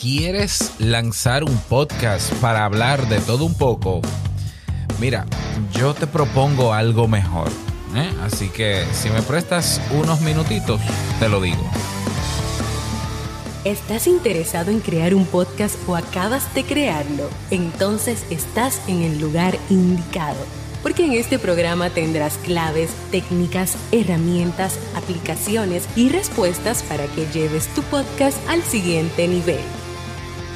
¿Quieres lanzar un podcast para hablar de todo un poco? Mira, yo te propongo algo mejor. ¿eh? Así que si me prestas unos minutitos, te lo digo. ¿Estás interesado en crear un podcast o acabas de crearlo? Entonces estás en el lugar indicado porque en este programa tendrás claves, técnicas, herramientas, aplicaciones y respuestas para que lleves tu podcast al siguiente nivel.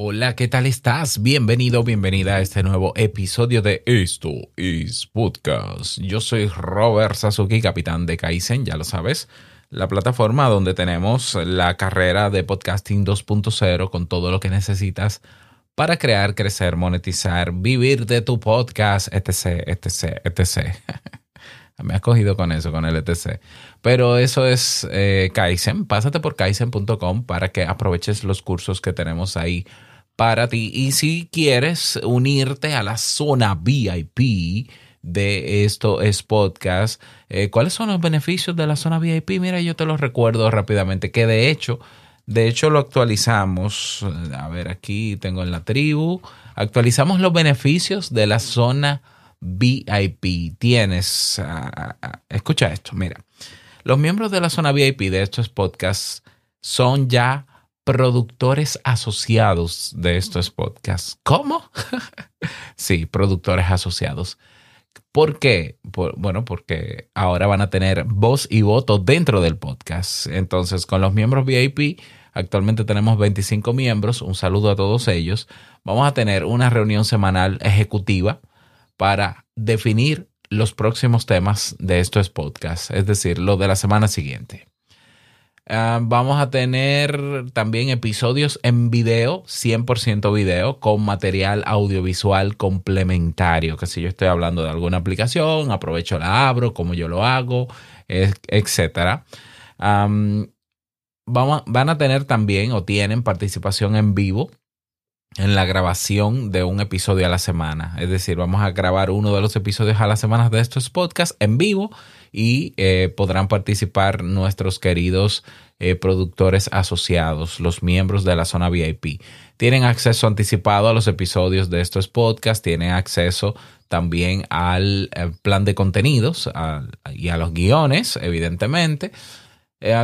Hola, ¿qué tal estás? Bienvenido, bienvenida a este nuevo episodio de Esto es Podcast. Yo soy Robert Sasuki, capitán de Kaizen, ya lo sabes, la plataforma donde tenemos la carrera de podcasting 2.0 con todo lo que necesitas para crear, crecer, monetizar, vivir de tu podcast, etc, etc, etc. Me has cogido con eso, con el etc. Pero eso es eh, Kaizen. Pásate por kaizen.com para que aproveches los cursos que tenemos ahí para ti. Y si quieres unirte a la zona VIP de esto es podcast, eh, ¿cuáles son los beneficios de la zona VIP? Mira, yo te los recuerdo rápidamente, que de hecho, de hecho lo actualizamos. A ver, aquí tengo en la tribu. Actualizamos los beneficios de la zona VIP. Tienes, ah, ah, escucha esto, mira. Los miembros de la zona VIP de estos podcasts son ya productores asociados de estos podcasts. ¿Cómo? sí, productores asociados. ¿Por qué? bueno, porque ahora van a tener voz y voto dentro del podcast. Entonces, con los miembros VIP, actualmente tenemos 25 miembros. Un saludo a todos ellos. Vamos a tener una reunión semanal ejecutiva para definir los próximos temas de estos podcasts, es decir, lo de la semana siguiente. Ah, vamos a tener también episodios en video, 100% video, con material audiovisual complementario. Que si yo estoy hablando de alguna aplicación, aprovecho la abro, como yo lo hago, etc. vamos, van a tener también o tienen participación en vivo en la grabación de un episodio a la semana. Es decir, vamos a grabar uno de los episodios a la semana de estos podcasts en vivo y eh, podrán participar nuestros queridos eh, productores asociados, los miembros de la zona VIP. Tienen acceso anticipado a los episodios de estos podcasts, tienen acceso también al eh, plan de contenidos y a los guiones, evidentemente.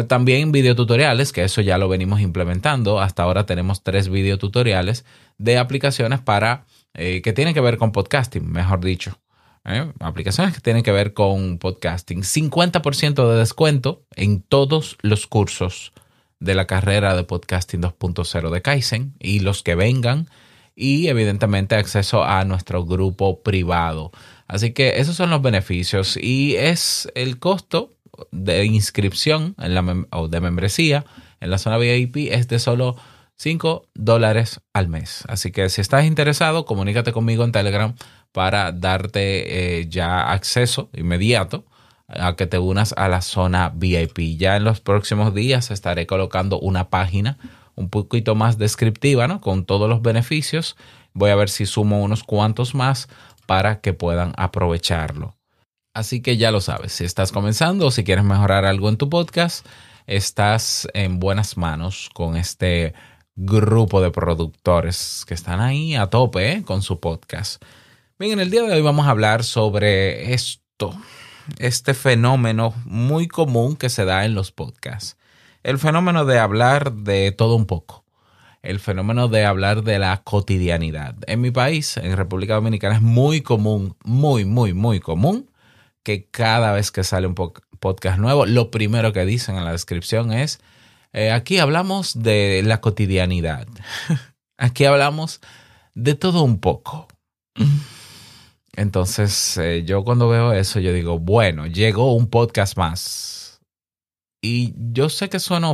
también videotutoriales, que eso ya lo venimos implementando. Hasta ahora tenemos tres videotutoriales de aplicaciones para que tienen que ver con podcasting, mejor dicho. ¿Eh? aplicaciones que tienen que ver con podcasting. 50% de descuento en todos los cursos de la carrera de podcasting 2.0 de Kaizen y los que vengan y evidentemente acceso a nuestro grupo privado. Así que esos son los beneficios y es el costo de inscripción en la o de membresía en la zona VIP es de solo 5 dólares al mes. Así que si estás interesado, comunícate conmigo en Telegram para darte eh, ya acceso inmediato a que te unas a la zona VIP. Ya en los próximos días estaré colocando una página un poquito más descriptiva, ¿no? Con todos los beneficios. Voy a ver si sumo unos cuantos más para que puedan aprovecharlo. Así que ya lo sabes, si estás comenzando o si quieres mejorar algo en tu podcast, estás en buenas manos con este grupo de productores que están ahí a tope ¿eh? con su podcast. Bien, en el día de hoy vamos a hablar sobre esto, este fenómeno muy común que se da en los podcasts. El fenómeno de hablar de todo un poco. El fenómeno de hablar de la cotidianidad. En mi país, en República Dominicana, es muy común, muy, muy, muy común que cada vez que sale un podcast nuevo, lo primero que dicen en la descripción es, eh, aquí hablamos de la cotidianidad. aquí hablamos de todo un poco. Entonces, eh, yo cuando veo eso, yo digo, bueno, llegó un podcast más. Y yo sé que suena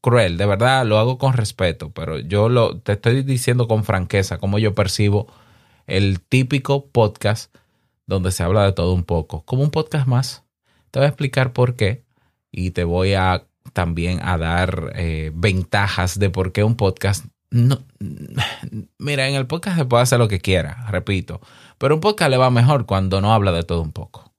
cruel, de verdad lo hago con respeto, pero yo lo, te estoy diciendo con franqueza cómo yo percibo el típico podcast donde se habla de todo un poco, como un podcast más. Te voy a explicar por qué y te voy a también a dar eh, ventajas de por qué un podcast no, mira, en el podcast se puede hacer lo que quiera, repito, pero un podcast le va mejor cuando no habla de todo un poco.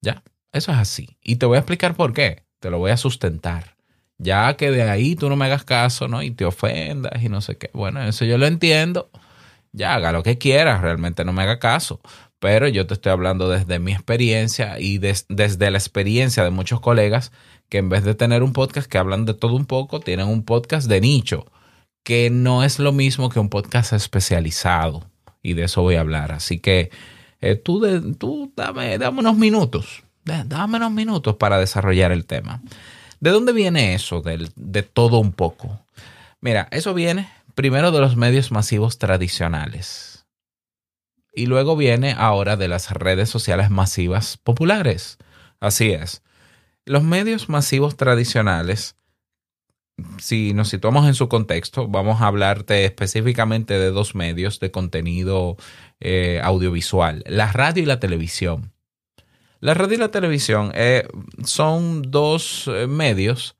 ¿Ya? Eso es así. Y te voy a explicar por qué. Te lo voy a sustentar. Ya que de ahí tú no me hagas caso, ¿no? Y te ofendas y no sé qué. Bueno, eso yo lo entiendo. Ya haga lo que quieras, realmente no me haga caso. Pero yo te estoy hablando desde mi experiencia y desde la experiencia de muchos colegas que en vez de tener un podcast que hablan de todo un poco, tienen un podcast de nicho que no es lo mismo que un podcast especializado. Y de eso voy a hablar. Así que eh, tú, tú dame, dame unos minutos. Dame unos minutos para desarrollar el tema. ¿De dónde viene eso de, de todo un poco? Mira, eso viene primero de los medios masivos tradicionales. Y luego viene ahora de las redes sociales masivas populares. Así es. Los medios masivos tradicionales si nos situamos en su contexto, vamos a hablarte específicamente de dos medios de contenido eh, audiovisual, la radio y la televisión. La radio y la televisión eh, son dos eh, medios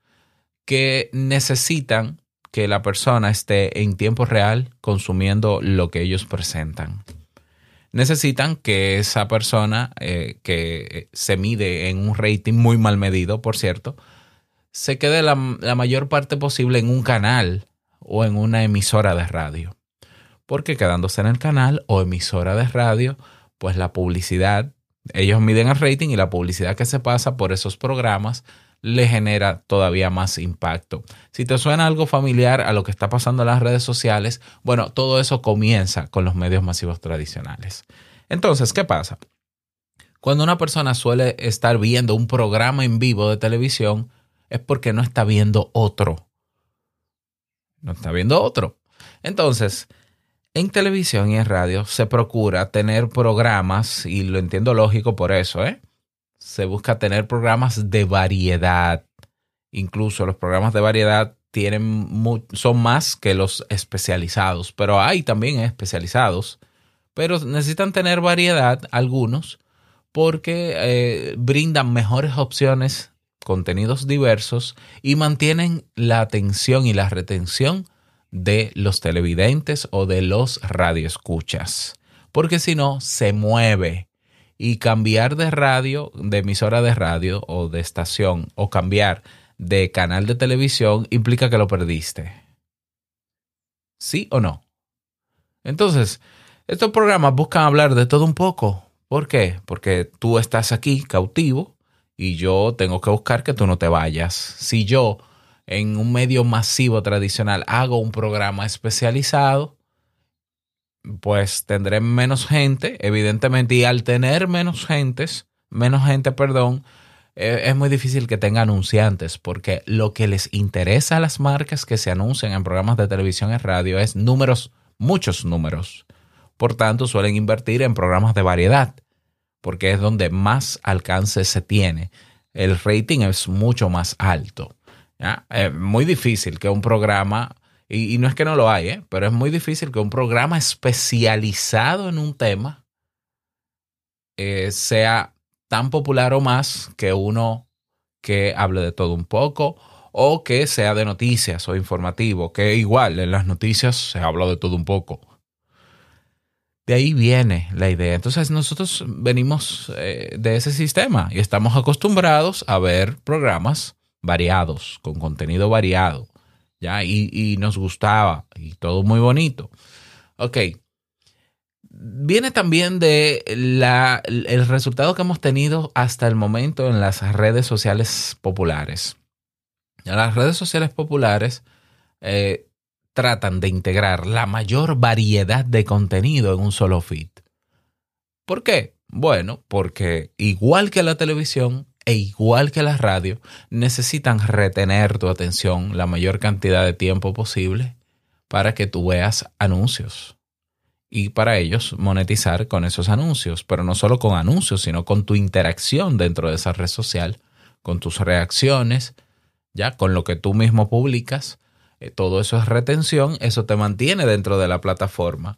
que necesitan que la persona esté en tiempo real consumiendo lo que ellos presentan. Necesitan que esa persona, que se mide en un rating muy mal medido, por cierto, se quede la, mayor parte posible en un canal o en una emisora de radio. Porque quedándose en el canal o emisora de radio, pues la publicidad, ellos miden el rating y la publicidad que se pasa por esos programas le genera todavía más impacto. Si te suena algo familiar a lo que está pasando en las redes sociales, bueno, todo eso comienza con los medios masivos tradicionales. Entonces, ¿qué pasa? Cuando una persona suele estar viendo un programa en vivo de televisión, es porque no está viendo otro. No está viendo otro. Entonces, en televisión y en radio se procura tener programas, y lo entiendo lógico por eso, ¿eh? Se busca tener programas de variedad. Incluso los programas de variedad tienen son más que los especializados, pero hay también especializados, pero necesitan tener variedad algunos porque eh, brindan mejores opciones contenidos diversos y mantienen la atención y la retención de los televidentes o de los radioescuchas. Porque si no, se mueve. Y cambiar de radio, de emisora de radio o de estación, o cambiar de canal de televisión implica que lo perdiste. ¿Sí o no? Entonces, estos programas buscan hablar de todo un poco. ¿Por qué? Porque tú estás aquí cautivo y yo tengo que buscar que tú no te vayas. Si yo en un medio masivo tradicional hago un programa especializado, pues tendré menos gente, evidentemente, y al tener menos gentes, menos gente, perdón, eh, es muy difícil que tenga anunciantes, porque lo que les interesa a las marcas que se anuncian en programas de televisión y radio es números, muchos números. Por tanto, suelen invertir en programas de variedad porque es donde más alcance se tiene. El rating es mucho más alto. Es muy difícil que un programa, y, no es que no lo hay, ¿eh? pero es muy difícil que un programa especializado en un tema eh, sea tan popular o más que uno que hable de todo un poco o que sea de noticias o informativo, que igual en las noticias se habla de todo un poco. De ahí viene la idea. Entonces nosotros venimos eh, de ese sistema y estamos acostumbrados a ver programas variados, con contenido variado, ¿ya? Y, nos gustaba y todo muy bonito. Ok. Viene también de la, el resultado que hemos tenido hasta el momento en las redes sociales populares. En las redes sociales populares eh, tratan de integrar la mayor variedad de contenido en un solo feed. ¿Por qué? Bueno, porque igual que la televisión e igual que la radio, necesitan retener tu atención la mayor cantidad de tiempo posible para que tú veas anuncios. Y para ellos monetizar con esos anuncios, pero no solo con anuncios, sino con tu interacción dentro de esa red social, con tus reacciones, ya con lo que tú mismo publicas, todo eso es retención, eso te mantiene dentro de la plataforma.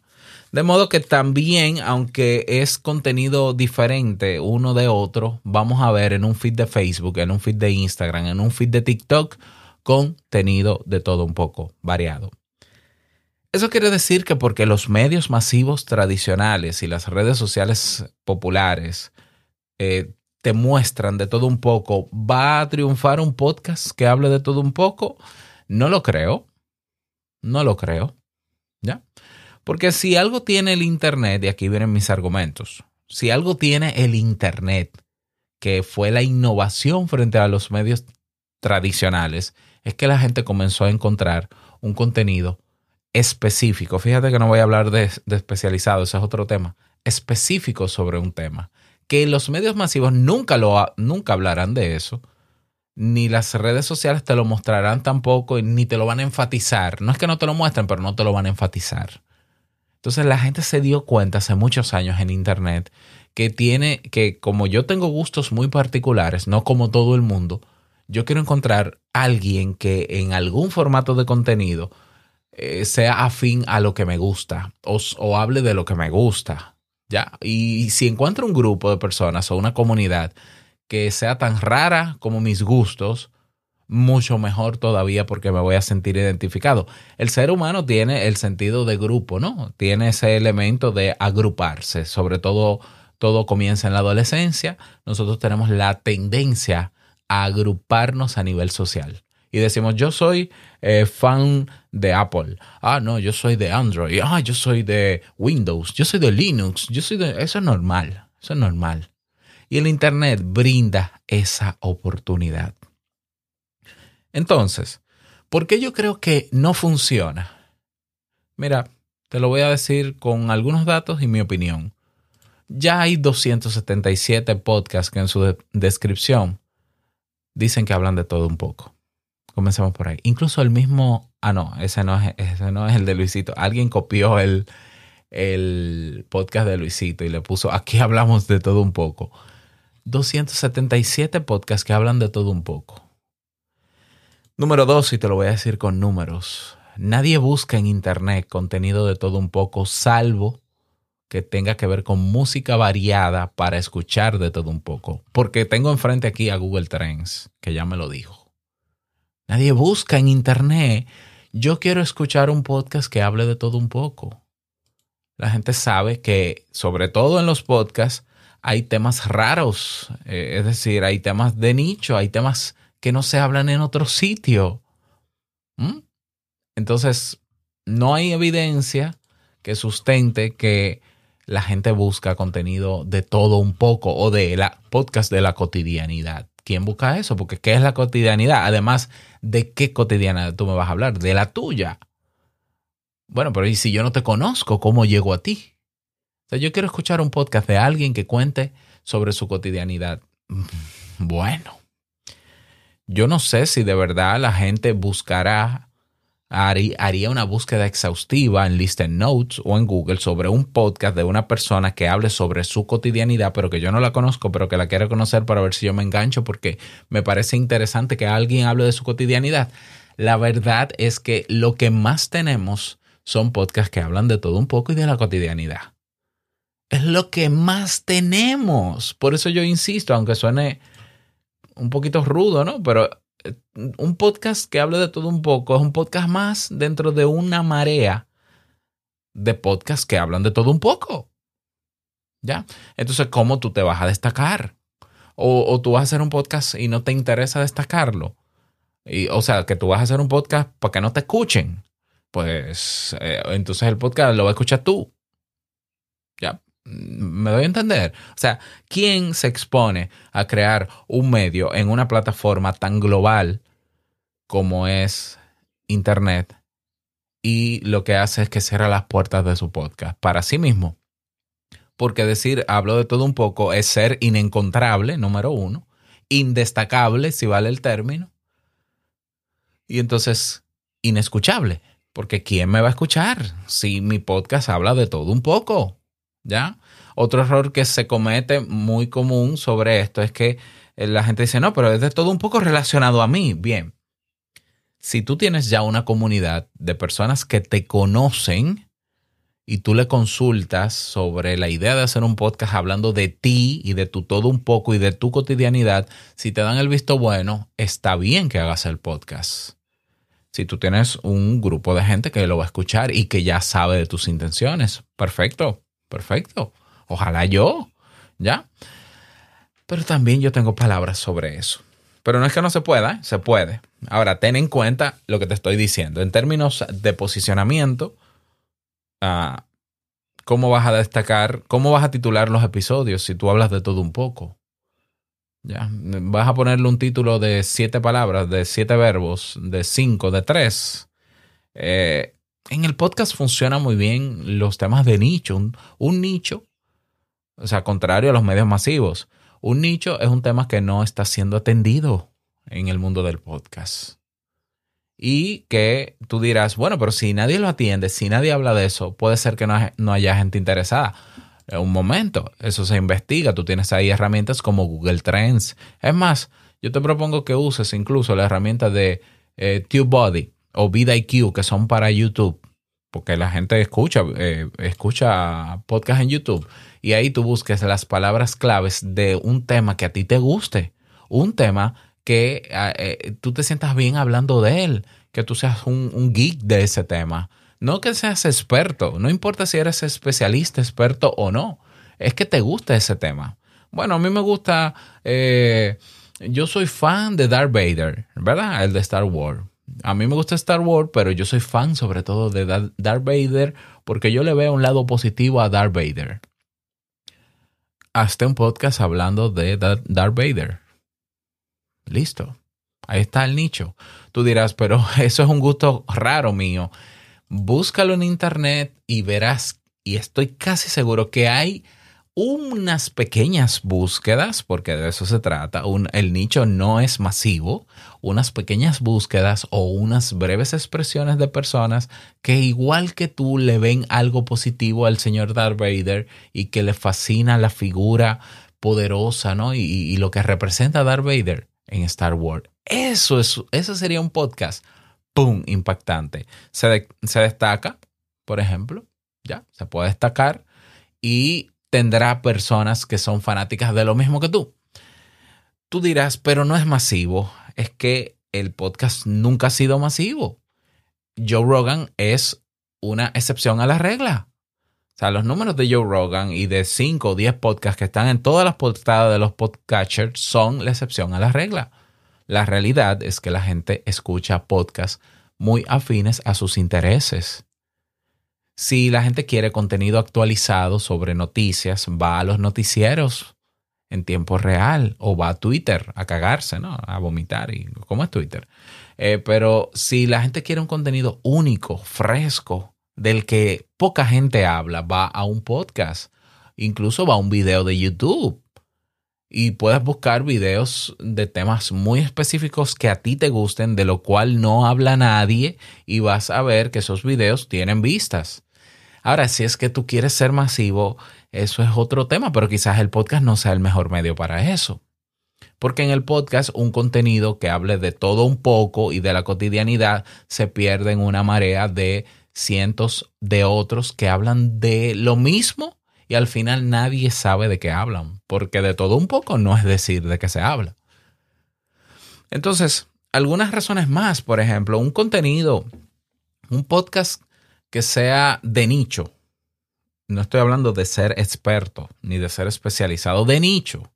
De modo que también, aunque es contenido diferente uno de otro, vamos a ver en un feed de Facebook, en un feed de Instagram, en un feed de TikTok, contenido de todo un poco variado. Eso quiere decir que porque los medios masivos tradicionales y las redes sociales populares eh, te muestran de todo un poco, ¿va a triunfar un podcast que hable de todo un poco? No lo creo. No lo creo. ¿Ya? Porque si algo tiene el Internet, y aquí vienen mis argumentos, si algo tiene el Internet, que fue la innovación frente a los medios tradicionales, es que la gente comenzó a encontrar un contenido específico. Fíjate que no voy a hablar de, especializado, ese es otro tema. Específico sobre un tema. Que los medios masivos nunca, lo, nunca hablarán de eso ni las redes sociales te lo mostrarán tampoco, ni te lo van a enfatizar. No es que no te lo muestren, pero no te lo van a enfatizar. Entonces la gente se dio cuenta hace muchos años en Internet que tiene, que como yo tengo gustos muy particulares, no como todo el mundo, yo quiero encontrar alguien que en algún formato de contenido eh, sea afín a lo que me gusta o, o hable de lo que me gusta. ¿ya? Y si encuentro un grupo de personas o una comunidad que sea tan rara como mis gustos, mucho mejor todavía porque me voy a sentir identificado. El ser humano tiene el sentido de grupo, ¿no? Tiene ese elemento de agruparse, sobre todo todo comienza en la adolescencia, nosotros tenemos la tendencia a agruparnos a nivel social. Y decimos, yo soy eh, fan de Apple. Ah, no, yo soy de Android. Ah, yo soy de Windows. Yo soy de Linux. Yo soy de... Eso es normal. Eso es normal. Y el Internet brinda esa oportunidad. Entonces, ¿por qué yo creo que no funciona? Mira, te lo voy a decir con algunos datos y mi opinión. Ya hay 277 podcasts que en su descripción dicen que hablan de todo un poco. Comencemos por ahí. Incluso el mismo, ah no, ese no es, ese no es el de Luisito. Alguien copió el, el podcast de Luisito y le puso, aquí hablamos de todo un poco. 277 podcasts que hablan de todo un poco. Número dos, y te lo voy a decir con números. Nadie busca en Internet contenido de todo un poco, salvo que tenga que ver con música variada para escuchar de todo un poco. Porque tengo enfrente aquí a Google Trends, que ya me lo dijo. Nadie busca en Internet, yo quiero escuchar un podcast que hable de todo un poco. La gente sabe que, sobre todo en los podcasts, hay temas raros, eh, es decir, hay temas de nicho, hay temas que no se hablan en otro sitio. ¿Mm? Entonces, no hay evidencia que sustente que la gente busca contenido de todo un poco o de la podcast de la cotidianidad. ¿Quién busca eso? Porque ¿qué es la cotidianidad? Además, ¿de qué cotidianidad tú me vas a hablar? De la tuya. Bueno, pero ¿y si yo no te conozco, cómo llego a ti? O sea, yo quiero escuchar un podcast de alguien que cuente sobre su cotidianidad. Bueno, yo no sé si de verdad la gente buscará, haría una búsqueda exhaustiva en Listen Notes o en Google sobre un podcast de una persona que hable sobre su cotidianidad, pero que yo no la conozco, pero que la quiero conocer para ver si yo me engancho, porque me parece interesante que alguien hable de su cotidianidad. La verdad es que lo que más tenemos son podcasts que hablan de todo un poco y de la cotidianidad. Es lo que más tenemos. Por eso yo insisto, aunque suene un poquito rudo, ¿no? Pero eh, un podcast que hable de todo un poco es un podcast más dentro de una marea de podcasts que hablan de todo un poco. ¿Ya? Entonces, ¿cómo tú te vas a destacar? O, tú vas a hacer un podcast y no te interesa destacarlo. Y, o sea, que tú vas a hacer un podcast para que no te escuchen. Pues eh, entonces el podcast lo va a escuchar tú. ¿Ya? Me doy a entender. O sea, ¿quién se expone a crear un medio en una plataforma tan global como es Internet y lo que hace es que cierra las puertas de su podcast para sí mismo? Porque decir hablo de todo un poco es ser inencontrable, número uno, indestacable, si vale el término, y entonces inescuchable. Porque ¿quién me va a escuchar si mi podcast habla de todo un poco? ¿Ya? Otro error que se comete muy común sobre esto es que eh, la gente dice, no, pero es de todo un poco relacionado a mí. Bien, si tú tienes ya una comunidad de personas que te conocen y tú le consultas sobre la idea de hacer un podcast hablando de ti y de tu todo un poco y de tu cotidianidad, si te dan el visto bueno, está bien que hagas el podcast. Si tú tienes un grupo de gente que lo va a escuchar y que ya sabe de tus intenciones, perfecto, perfecto. Ojalá yo, ¿ya? Pero también yo tengo palabras sobre eso. Pero no es que no se pueda, ¿eh? se puede. Ahora, ten en cuenta lo que te estoy diciendo. En términos de posicionamiento, Ah, cómo vas a destacar, cómo vas a titular los episodios si tú hablas de todo un poco. Ya, vas a ponerle un título de siete palabras, de siete verbos, de cinco, de tres. Eh, en el podcast funciona muy bien los temas de nicho. un, nicho, o sea, contrario a los medios masivos, un nicho es un tema que no está siendo atendido en el mundo del podcast y que tú dirás, bueno, pero si nadie lo atiende, si nadie habla de eso, puede ser que no, haya gente interesada. En un momento, eso se investiga, tú tienes ahí herramientas como Google Trends. Es más, yo te propongo que uses incluso la herramienta de eh, TubeBuddy o VidIQ, que son para YouTube, porque la gente escucha, eh, escucha podcast en YouTube y ahí tú busques las palabras claves de un tema que a ti te guste, un tema que ah, eh, tú te sientas bien hablando de él, que tú seas un, geek de ese tema. No que seas experto, no importa si eres especialista, experto o no, es que te gusta ese tema. Bueno, a mí me gusta, eh, yo soy fan de Darth Vader, ¿verdad? El de Star Wars. A mí me gusta Star Wars, pero yo soy fan sobre todo de Darth Vader porque yo le veo un lado positivo a Darth Vader. Hasta un podcast hablando de Darth Vader. Listo. Ahí está el nicho. Tú dirás, pero eso es un gusto raro mío. Búscalo en internet y verás, y estoy casi seguro que hay unas pequeñas búsquedas, porque de eso se trata, el nicho no es masivo, unas pequeñas búsquedas o unas breves expresiones de personas que igual que tú le ven algo positivo al señor Darth Vader y que le fascina la figura poderosa, ¿no? Y, lo que representa Darth Vader en Star Wars. Eso, es, eso sería un podcast, ¡pum!, impactante. Se, se destaca, por ejemplo, ya, se puede destacar y tendrá personas que son fanáticas de lo mismo que tú. Tú dirás, pero no es masivo. Es que el podcast nunca ha sido masivo. Joe Rogan es una excepción a la regla. O sea, los números de Joe Rogan y de 5 o 10 podcasts que están en todas las portadas de los podcatchers son la excepción a la regla. La realidad es que la gente escucha podcasts muy afines a sus intereses. Si la gente quiere contenido actualizado sobre noticias, va a los noticieros en tiempo real o va a Twitter a cagarse, ¿no? A vomitar. Y, ¿Cómo es Twitter? Eh, pero si la gente quiere un contenido único, fresco, del que poca gente habla, va a un podcast, incluso va a un video de YouTube. Y puedes buscar videos de temas muy específicos que a ti te gusten, de lo cual no habla nadie, y vas a ver que esos videos tienen vistas. Ahora, si es que tú quieres ser masivo, eso es otro tema, pero quizás el podcast no sea el mejor medio para eso. Porque en el podcast un contenido que hable de todo un poco y de la cotidianidad se pierde en una marea de cientos de otros que hablan de lo mismo y al final nadie sabe de qué hablan, porque de todo un poco no es decir de qué se habla. Entonces, algunas razones más, por ejemplo, un contenido, un podcast que sea de nicho. No estoy hablando de ser experto ni de ser especializado, de nicho.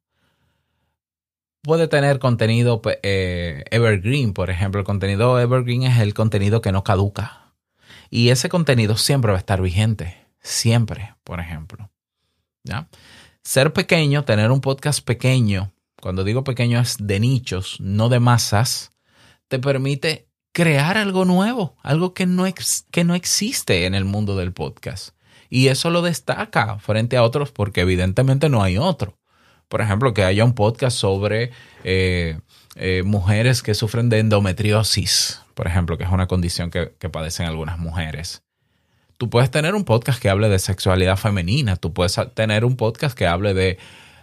Puede tener contenido eh, evergreen, por ejemplo. El contenido evergreen es el contenido que no caduca y ese contenido siempre va a estar vigente, siempre, por ejemplo. ¿Ya? Ser pequeño, tener un podcast pequeño, cuando digo pequeño es de nichos, no de masas, te permite crear algo nuevo, algo que no, que no existe en el mundo del podcast. Y eso lo destaca frente a otros porque evidentemente no hay otro. Por ejemplo, que haya un podcast sobre eh, eh, mujeres que sufren de endometriosis por ejemplo, que es una condición que, padecen algunas mujeres. Tú puedes tener un podcast que hable de sexualidad femenina, tú puedes tener un podcast que hable de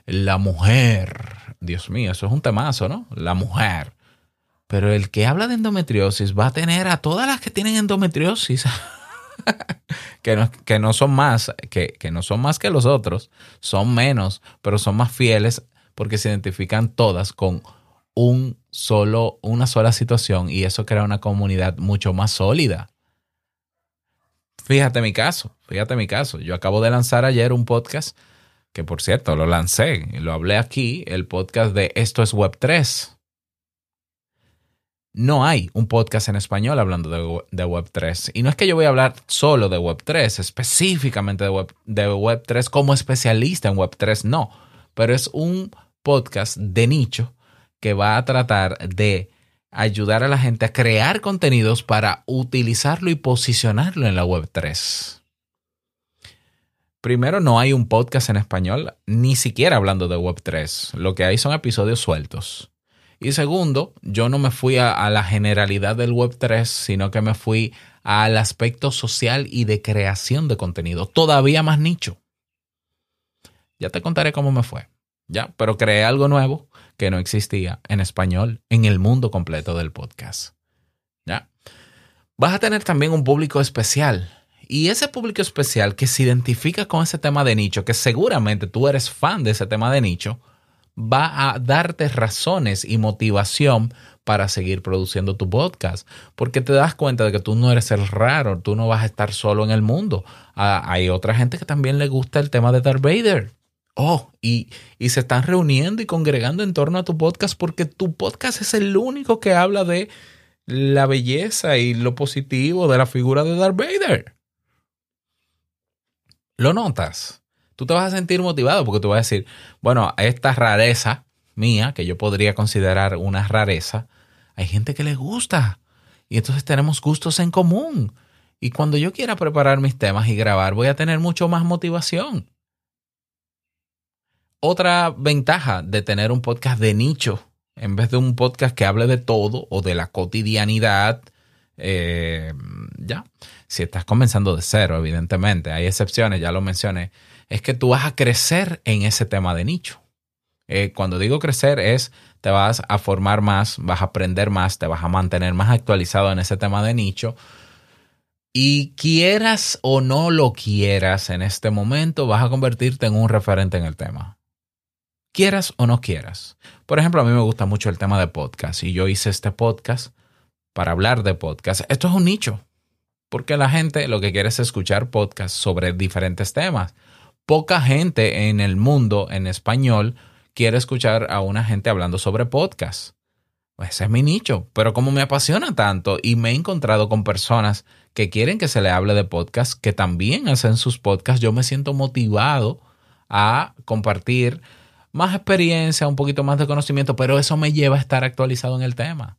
la mujer. Dios mío, eso es un temazo, ¿no? La mujer. Pero el que habla de endometriosis va a tener a todas las que tienen endometriosis que no, que no son más, que, que no son más que los otros, son menos, pero son más fieles porque se identifican todas con un solo, una sola situación y eso crea una comunidad mucho más sólida. Fíjate mi caso, fíjate mi caso. Yo acabo de lanzar ayer un podcast que por cierto lo lancé lo hablé aquí, el podcast de Esto es Web 3. No hay un podcast en español hablando de, Web 3. Y no es que yo voy a hablar solo de Web 3, específicamente de Web, de Web 3 como especialista en Web 3, no. Pero es un podcast de nicho que va a tratar de ayudar a la gente a crear contenidos para utilizarlo y posicionarlo en la Web 3. Primero, no hay un podcast en español, ni siquiera hablando de Web 3. Lo que hay son episodios sueltos. Y segundo, yo no me fui a, la generalidad del Web 3, sino que me fui al aspecto social y de creación de contenido, todavía más nicho. Ya te contaré cómo me fue. Ya, pero creé algo nuevo que no existía en español en el mundo completo del podcast. ¿Ya? Vas a tener también un público especial. Y ese público especial que se identifica con ese tema de nicho, que seguramente tú eres fan de ese tema de nicho, va a darte razones y motivación para seguir produciendo tu podcast, porque te das cuenta de que tú no eres el raro, tú no vas a estar solo en el mundo. Ah, hay otra gente que también le gusta el tema de Darth Vader Oh, y, se están reuniendo y congregando en torno a tu podcast porque tu podcast es el único que habla de la belleza y lo positivo de la figura de Darth Vader. ¿Lo notas? Tú te vas a sentir motivado porque tú vas a decir, bueno, esta rareza mía, que yo podría considerar una rareza, hay gente que le gusta. Y entonces tenemos gustos en común. Y cuando yo quiera preparar mis temas y grabar, voy a tener mucho más motivación. Otra ventaja de tener un podcast de nicho, en vez de un podcast que hable de todo o de la cotidianidad, eh, ya, si estás comenzando de cero, evidentemente, hay excepciones, ya lo mencioné, es que tú vas a crecer en ese tema de nicho. Eh, cuando digo crecer es, te vas a formar más, vas a aprender más, te vas a mantener más actualizado en ese tema de nicho. Y quieras o no lo quieras en este momento, vas a convertirte en un referente en el tema quieras o no quieras. Por ejemplo, a mí me gusta mucho el tema de podcast y yo hice este podcast para hablar de podcast. Esto es un nicho, porque la gente lo que quiere es escuchar podcasts sobre diferentes temas. Poca gente en el mundo en español quiere escuchar a una gente hablando sobre podcast. Pues ese es mi nicho, pero como me apasiona tanto y me he encontrado con personas que quieren que se le hable de podcast, que también hacen sus podcasts, yo me siento motivado a compartir más experiencia, un poquito más de conocimiento, pero eso me lleva a estar actualizado en el tema.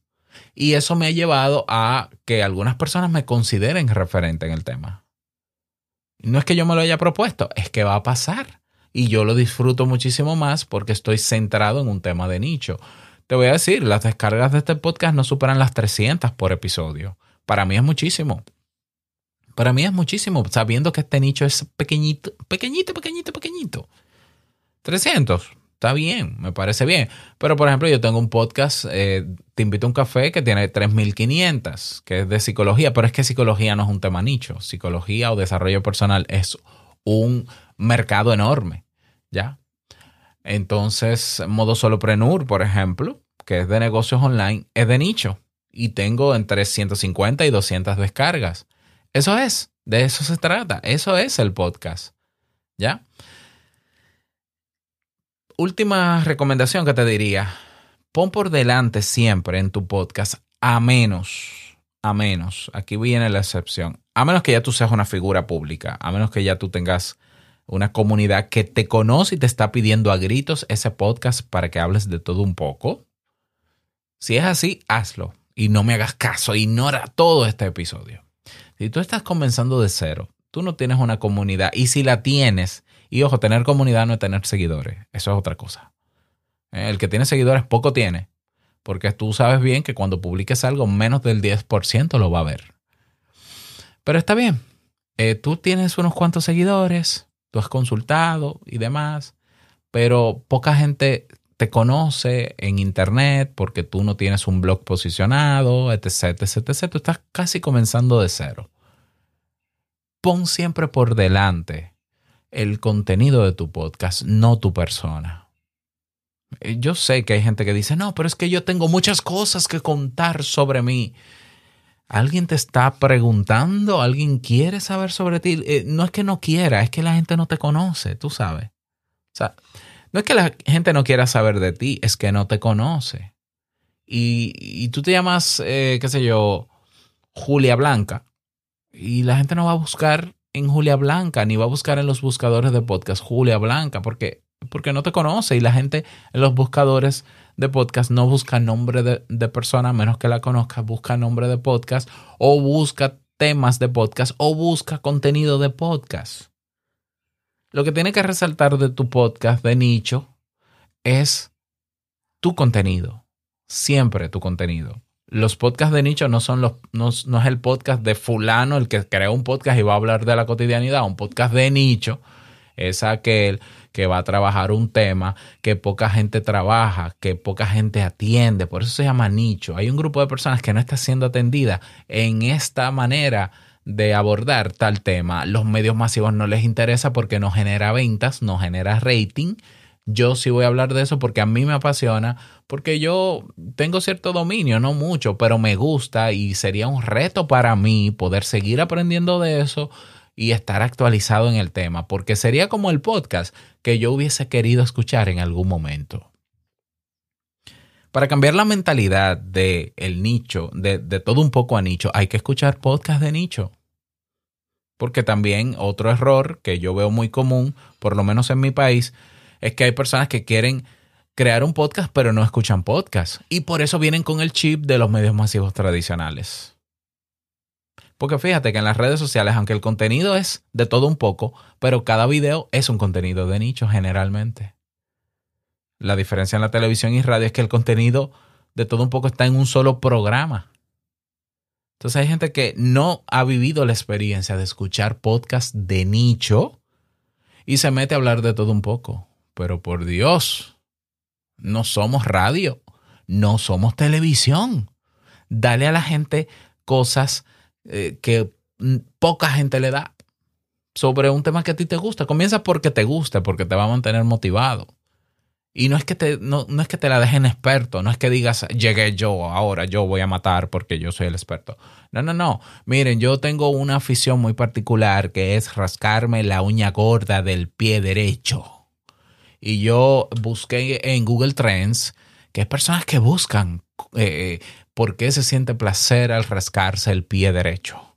Y eso me ha llevado a que algunas personas me consideren referente en el tema. No es que yo me lo haya propuesto, es que va a pasar. Y yo lo disfruto muchísimo más porque estoy centrado en un tema de nicho. Te voy a decir, las descargas de este podcast no superan las 300 por episodio. Para mí es muchísimo. Para mí es muchísimo, sabiendo que este nicho es pequeñito, pequeñito, pequeñito, pequeñito. 300, Está bien, me parece bien. Pero, por ejemplo, yo tengo un podcast, eh, Te invito a un café, que tiene 3.500, que es de psicología, pero es que psicología no es un tema nicho. Psicología o desarrollo personal es un mercado enorme, ¿ya? Entonces, modo solopreneur, por ejemplo, que es de negocios online, es de nicho. Y tengo entre 150 y 200 descargas. Eso es, de eso se trata. Eso es el podcast, ¿ya? Última recomendación que te diría, pon por delante siempre en tu podcast, a menos, a menos, aquí viene la excepción, a menos que ya tú seas una figura pública, a menos que ya tú tengas una comunidad que te conoce y te está pidiendo a gritos ese podcast para que hables de todo un poco. Si es así, hazlo y no me hagas caso, ignora todo este episodio. Si tú estás comenzando de cero, tú no tienes una comunidad y si la tienes, y ojo, tener comunidad no es tener seguidores. Eso es otra cosa. El que tiene seguidores poco tiene. Porque tú sabes bien que cuando publiques algo, menos del 10% lo va a ver. Pero está bien. Eh, tú tienes unos cuantos seguidores, tú has consultado y demás, pero poca gente te conoce en internet porque tú no tienes un blog posicionado, etc, etc, etc. Tú estás casi comenzando de cero. pon siempre por delante el contenido de tu podcast, no tu persona. Eh, yo sé que hay gente que dice, no, pero es que yo tengo muchas cosas que contar sobre mí. ¿Alguien te está preguntando? ¿Alguien quiere saber sobre ti? Eh, no es que no quiera, es que la gente no te conoce, tú sabes. O sea, no es que la gente no quiera saber de ti, es que no te conoce. Y, tú te llamas, eh, qué sé yo, Julia Blanca. Y la gente no va a buscar en Julia Blanca, ni va a buscar en los buscadores de podcast Julia Blanca, porque, porque no te conoce. Y la gente en los buscadores de podcast no busca nombre de, de persona, menos que la conozca, busca nombre de podcast o busca temas de podcast o busca contenido de podcast. Lo que tiene que resaltar de tu podcast de nicho es tu contenido. Siempre tu contenido. Los podcasts de nicho no son los, no, no es el podcast de fulano el que crea un podcast y va a hablar de la cotidianidad. Un podcast de nicho es aquel que va a trabajar un tema que poca gente trabaja, que poca gente atiende. Por eso se llama nicho. Hay un grupo de personas que no está siendo atendida en esta manera de abordar tal tema. Los medios masivos no les interesa porque no genera ventas, no genera rating. Yo sí voy a hablar de eso porque a mí me apasiona, porque yo tengo cierto dominio, no mucho, pero me gusta y sería un reto para mí poder seguir aprendiendo de eso y estar actualizado en el tema, porque sería como el podcast que yo hubiese querido escuchar en algún momento. Para cambiar la mentalidad de el nicho, de, de todo un poco a nicho, hay que escuchar podcast de nicho. Porque también otro error que yo veo muy común, por lo menos en mi país, es que hay personas que quieren crear un podcast pero no escuchan podcast. Y por eso vienen con el chip de los medios masivos tradicionales. Porque fíjate que en las redes sociales, aunque el contenido es de todo un poco, pero cada video es un contenido de nicho generalmente. La diferencia en la televisión y radio es que el contenido de todo un poco está en un solo programa. Entonces hay gente que no ha vivido la experiencia de escuchar podcast de nicho y se mete a hablar de todo un poco. Pero por Dios, no somos radio, no somos televisión. Dale a la gente cosas eh, que poca gente le da sobre un tema que a ti te gusta. Comienza porque te gusta, porque te va a mantener motivado. Y no es que te, no, es que te la dejen experto, no es que digas, llegué yo, ahora yo voy a matar porque yo soy el experto. No, no, no. Miren, yo tengo una afición muy particular que es rascarme la uña gorda del pie derecho. Y yo busqué en Google Trends que hay personas que buscan eh, por qué se siente placer al rascarse el pie derecho.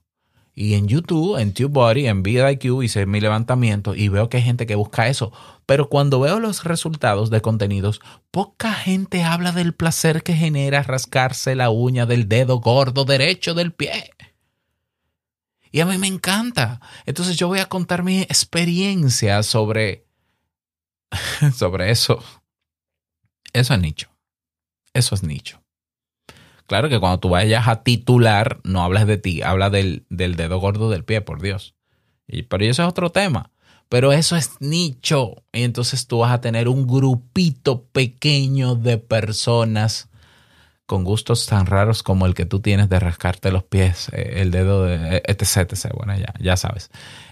Y en YouTube, en TubeBuddy, en VidIQ hice mi levantamiento y veo que hay gente que busca eso. Pero cuando veo los resultados de contenidos, poca gente habla del placer que genera rascarse la uña del dedo gordo derecho del pie. Y a mí me encanta. Entonces yo voy a contar mi experiencia sobre, sobre eso. Eso es nicho. Eso es nicho. Claro que cuando tú vayas a titular, no hablas de ti, hablas del, dedo gordo del pie, por Dios. Y, pero eso es otro tema. Pero eso es nicho. Y entonces tú vas a tener un grupito pequeño de personas con gustos tan raros como el que tú tienes de rascarte los pies, eh, el dedo de etc, etc. Bueno, ya, ya sabes.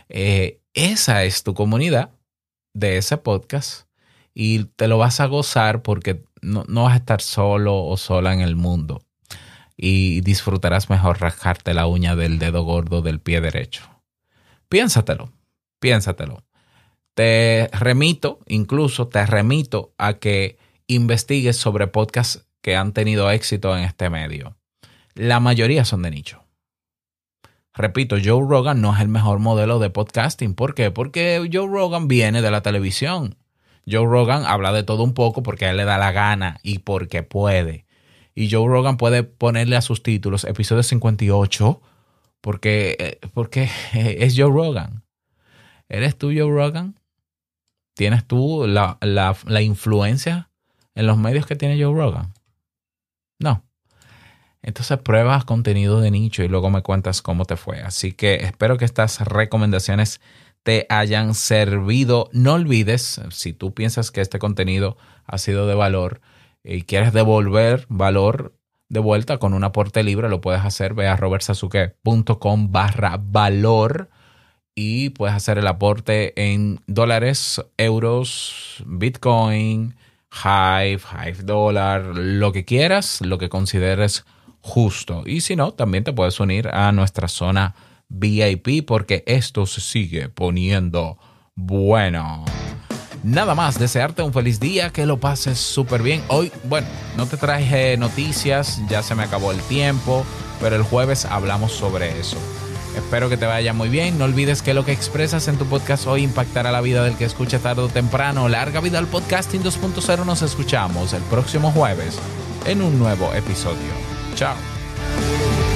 Eh, esa es tu comunidad de ese podcast y te lo vas a gozar porque no, no vas a estar solo o sola en el mundo y disfrutarás mejor rascarte la uña del dedo gordo del pie derecho. Piénsatelo, piénsatelo. Te remito, incluso te remito a que investigues sobre podcasts que han tenido éxito en este medio. La mayoría son de nicho. Repito, Joe Rogan no es el mejor modelo de podcasting. ¿Por qué? Porque Joe Rogan viene de la televisión. Joe Rogan habla de todo un poco porque a él le da la gana y porque puede. Y Joe Rogan puede ponerle a sus títulos episodio 58 porque, eh, porque es Joe Rogan. ¿Eres tú Joe Rogan? ¿Tienes tú la, la influencia en los medios que tiene Joe Rogan? No. Entonces pruebas contenido de nicho y luego me cuentas cómo te fue. Así que espero que estas recomendaciones te hayan servido. No olvides, si tú piensas que este contenido ha sido de valor, y quieres devolver valor de vuelta con un aporte libre, lo puedes hacer. Ve a robertsazuke.com barra valor y puedes hacer el aporte en dólares, euros, Bitcoin, Hive, Hive Dollar, lo que quieras, lo que consideres justo. Y si no, también te puedes unir a nuestra zona VIP porque esto se sigue poniendo bueno. Nada más, desearte un feliz día, que lo pases súper bien. Hoy, bueno, no te traje noticias, ya se me acabó el tiempo, pero el jueves hablamos sobre eso. Espero que te vaya muy bien. No olvides que lo que expresas en tu podcast hoy impactará la vida del que escucha tarde o temprano. Larga vida al podcasting 2.0. Nos escuchamos el próximo jueves en un nuevo episodio. Ciao.